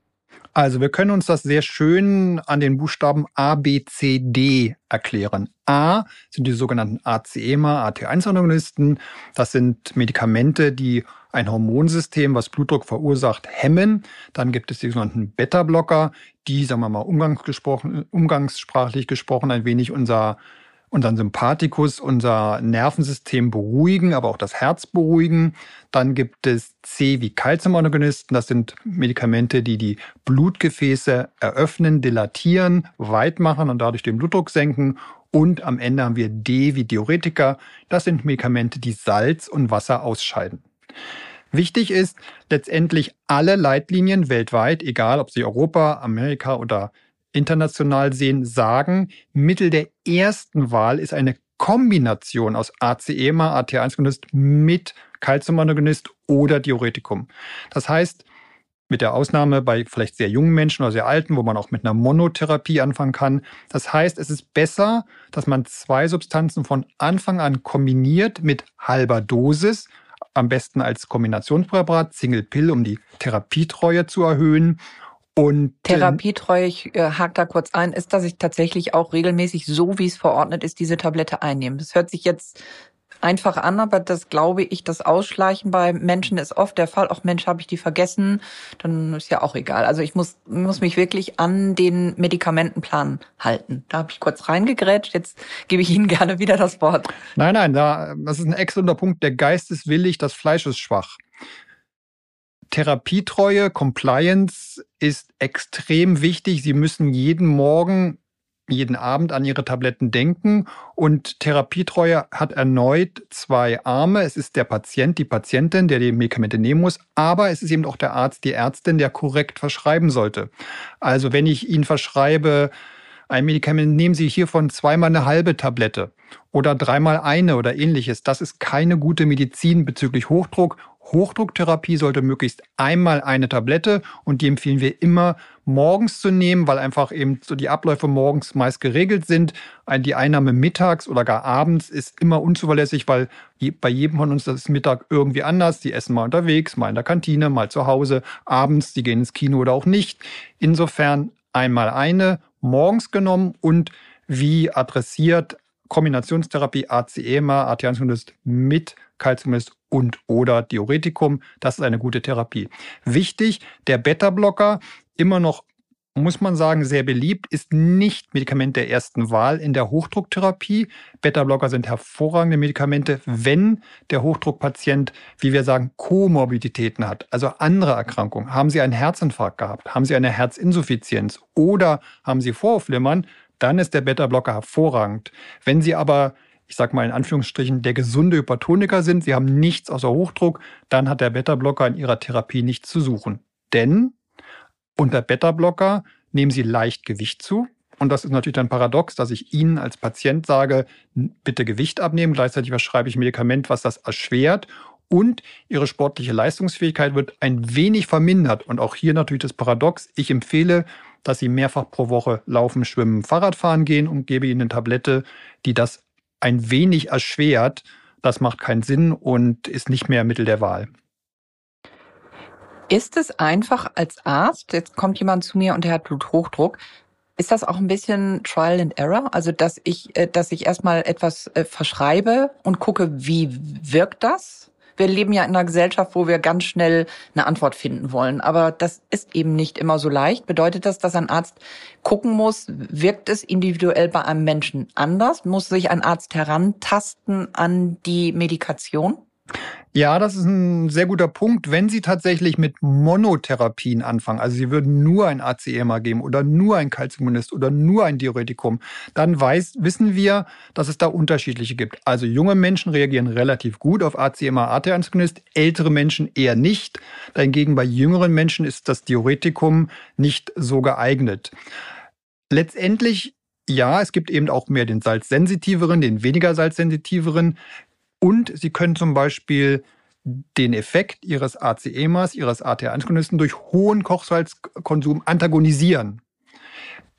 Also wir können uns das sehr schön an den Buchstaben A, B, C, D erklären. A sind die sogenannten ACEMA, AT1-Agonisten. Das sind Medikamente, die ein Hormonsystem, was Blutdruck verursacht, hemmen. Dann gibt es die sogenannten Beta-Blocker, die, sagen wir mal, umgangssprachlich gesprochen ein wenig unser unseren Sympathikus, unser Nervensystem beruhigen, aber auch das Herz beruhigen. Dann gibt es C wie Calciumagonisten. Das sind Medikamente, die die Blutgefäße eröffnen, dilatieren, weit machen und dadurch den Blutdruck senken. Und am Ende haben wir D wie Diuretika. Das sind Medikamente, die Salz und Wasser ausscheiden. Wichtig ist letztendlich alle Leitlinien weltweit, egal ob sie Europa, Amerika oder international sehen, sagen, Mittel der ersten Wahl ist eine Kombination aus ACEMA, AT1-Agonist mit Calciumagonist oder Diuretikum. Das heißt, mit der Ausnahme bei vielleicht sehr jungen Menschen oder sehr alten, wo man auch mit einer Monotherapie anfangen kann. Das heißt, es ist besser, dass man zwei Substanzen von Anfang an kombiniert mit halber Dosis, am besten als Kombinationspräparat, Single Pill, um die Therapietreue zu erhöhen und Therapietreu, ich äh, hake da kurz ein, ist, dass ich tatsächlich auch regelmäßig, so wie es verordnet ist, diese Tablette einnehme. Das hört sich jetzt einfach an, aber das glaube ich, das Ausschleichen bei Menschen ist oft der Fall. Auch Mensch, habe ich die vergessen, dann ist ja auch egal. Also ich muss, muss mich wirklich an den Medikamentenplan halten. Da habe ich kurz reingegrätscht, jetzt gebe ich Ihnen gerne wieder das Wort. Nein, nein, da, das ist ein exzellenter Punkt. Der Geist ist willig, das Fleisch ist schwach. Therapietreue, Compliance ist extrem wichtig. Sie müssen jeden Morgen, jeden Abend an Ihre Tabletten denken. Und Therapietreue hat erneut zwei Arme. Es ist der Patient, die Patientin, der die Medikamente nehmen muss. Aber es ist eben auch der Arzt, die Ärztin, der korrekt verschreiben sollte. Also wenn ich Ihnen verschreibe, ein Medikament, nehmen Sie hiervon zweimal eine halbe Tablette oder dreimal eine oder ähnliches. Das ist keine gute Medizin bezüglich Hochdruck Hochdrucktherapie sollte möglichst einmal eine Tablette und die empfehlen wir immer morgens zu nehmen, weil einfach eben so die Abläufe morgens meist geregelt sind. Die Einnahme mittags oder gar abends ist immer unzuverlässig, weil bei jedem von uns das ist Mittag irgendwie anders. Die essen mal unterwegs, mal in der Kantine, mal zu Hause, abends, die gehen ins Kino oder auch nicht. Insofern einmal eine, morgens genommen und wie adressiert Kombinationstherapie ACEMA, Arterienzyklus mit Calciumist und oder Diuretikum. Das ist eine gute Therapie. Wichtig, der Beta-Blocker, immer noch muss man sagen, sehr beliebt, ist nicht Medikament der ersten Wahl in der Hochdrucktherapie. Beta-Blocker sind hervorragende Medikamente, wenn der Hochdruckpatient, wie wir sagen, Komorbiditäten hat, also andere Erkrankungen. Haben Sie einen Herzinfarkt gehabt? Haben Sie eine Herzinsuffizienz? Oder haben Sie Vorhofflimmern? Dann ist der Beta-Blocker hervorragend. Wenn Sie aber ich sag mal in Anführungsstrichen, der gesunde Hypertoniker sind, sie haben nichts außer Hochdruck, dann hat der Beta-Blocker in ihrer Therapie nichts zu suchen. Denn unter Beta-Blocker nehmen sie leicht Gewicht zu. Und das ist natürlich ein Paradox, dass ich Ihnen als Patient sage, bitte Gewicht abnehmen. Gleichzeitig verschreibe ich Medikament, was das erschwert. Und Ihre sportliche Leistungsfähigkeit wird ein wenig vermindert. Und auch hier natürlich das Paradox. Ich empfehle, dass Sie mehrfach pro Woche laufen, schwimmen, Fahrradfahren gehen und gebe Ihnen eine Tablette, die das ein wenig erschwert. Das macht keinen Sinn und ist nicht mehr Mittel der Wahl. Ist es einfach als Arzt, jetzt kommt jemand zu mir und der hat Bluthochdruck, ist das auch ein bisschen Trial and Error? Also, dass ich, äh, dass ich erstmal etwas äh, verschreibe und gucke, wie wirkt das? Wir leben ja in einer Gesellschaft, wo wir ganz schnell eine Antwort finden wollen. Aber das ist eben nicht immer so leicht. Bedeutet das, dass ein Arzt gucken muss, wirkt es individuell bei einem Menschen anders? Muss sich ein Arzt herantasten an die Medikation? Ja, das ist ein sehr guter Punkt. Wenn Sie tatsächlich mit Monotherapien anfangen, also Sie würden nur ein ACEMA geben oder nur ein Calciumonist oder nur ein Diuretikum, dann weiß, wissen wir, dass es da unterschiedliche gibt. Also junge Menschen reagieren relativ gut auf ACEMA, Arterienzyklonist, ältere Menschen eher nicht. Dahingegen bei jüngeren Menschen ist das Diuretikum nicht so geeignet. Letztendlich, ja, es gibt eben auch mehr den salzsensitiveren, den weniger salzsensitiveren. Und Sie können zum Beispiel den Effekt Ihres ACE-Mas, Ihres AT1-Agonisten durch hohen Kochsalzkonsum antagonisieren.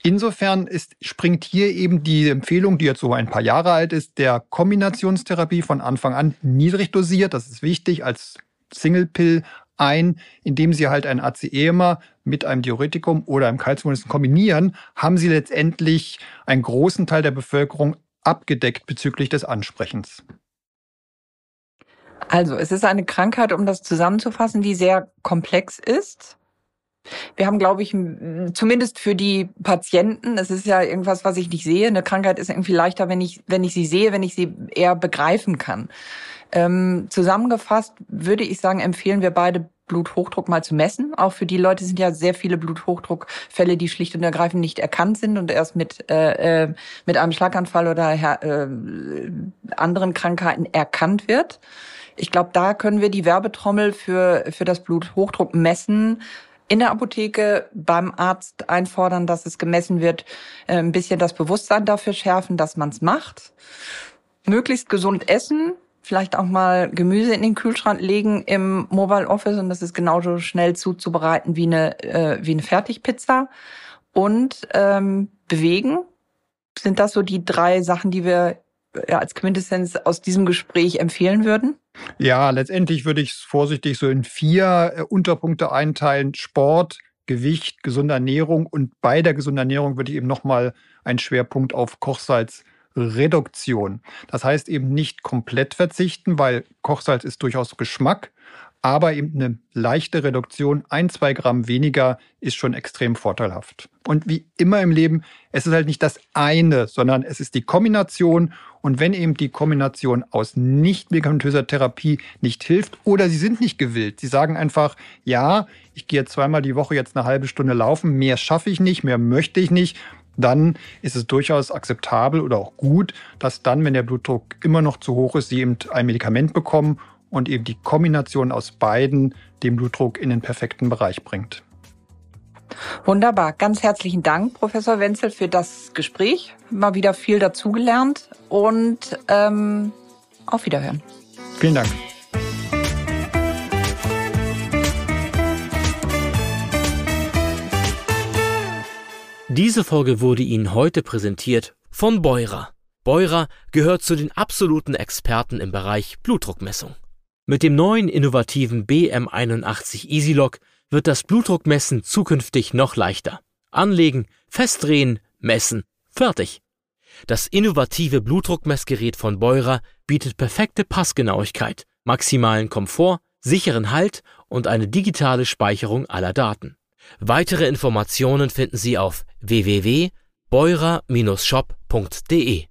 Insofern ist, springt hier eben die Empfehlung, die jetzt so ein paar Jahre alt ist, der Kombinationstherapie von Anfang an niedrig dosiert. Das ist wichtig als Single Pill ein, indem Sie halt ein ACE-Emer mit einem Diuretikum oder einem Calciumonisten kombinieren, haben Sie letztendlich einen großen Teil der Bevölkerung abgedeckt bezüglich des Ansprechens. Also, es ist eine Krankheit, um das zusammenzufassen, die sehr komplex ist. Wir haben, glaube ich, zumindest für die Patienten, es ist ja irgendwas, was ich nicht sehe. Eine Krankheit ist irgendwie leichter, wenn ich, wenn ich sie sehe, wenn ich sie eher begreifen kann. Ähm, zusammengefasst würde ich sagen, empfehlen wir beide Bluthochdruck mal zu messen. Auch für die Leute sind ja sehr viele Bluthochdruckfälle, die schlicht und ergreifend nicht erkannt sind und erst mit, äh, äh mit einem Schlaganfall oder äh, anderen Krankheiten erkannt wird. Ich glaube, da können wir die Werbetrommel für, für das Bluthochdruck messen in der Apotheke beim Arzt einfordern, dass es gemessen wird, äh, ein bisschen das Bewusstsein dafür schärfen, dass man es macht. Möglichst gesund essen, vielleicht auch mal Gemüse in den Kühlschrank legen im Mobile Office und das ist genauso schnell zuzubereiten wie eine, äh, wie eine Fertigpizza. Und ähm, bewegen. Sind das so die drei Sachen, die wir ja, als Quintessenz aus diesem Gespräch empfehlen würden? Ja, letztendlich würde ich es vorsichtig so in vier äh, Unterpunkte einteilen. Sport, Gewicht, gesunde Ernährung und bei der gesunden Ernährung würde ich eben nochmal einen Schwerpunkt auf Kochsalzreduktion. Das heißt eben nicht komplett verzichten, weil Kochsalz ist durchaus Geschmack, aber eben eine leichte Reduktion, ein, zwei Gramm weniger, ist schon extrem vorteilhaft. Und wie immer im Leben, es ist halt nicht das eine, sondern es ist die Kombination. Und wenn eben die Kombination aus nicht medikamentöser Therapie nicht hilft oder Sie sind nicht gewillt, Sie sagen einfach, ja, ich gehe zweimal die Woche jetzt eine halbe Stunde laufen, mehr schaffe ich nicht, mehr möchte ich nicht, dann ist es durchaus akzeptabel oder auch gut, dass dann, wenn der Blutdruck immer noch zu hoch ist, Sie eben ein Medikament bekommen und eben die Kombination aus beiden den Blutdruck in den perfekten Bereich bringt. Wunderbar. Ganz herzlichen Dank, Professor Wenzel, für das Gespräch. Mal wieder viel dazugelernt und ähm, auf Wiederhören. Vielen Dank. Diese Folge wurde Ihnen heute präsentiert von Beurer. Beurer gehört zu den absoluten Experten im Bereich Blutdruckmessung. Mit dem neuen innovativen BM81 EasyLock wird das Blutdruckmessen zukünftig noch leichter. Anlegen, festdrehen, messen, fertig. Das innovative Blutdruckmessgerät von Beurer bietet perfekte Passgenauigkeit, maximalen Komfort, sicheren Halt und eine digitale Speicherung aller Daten. Weitere Informationen finden Sie auf www.beurer-shop.de.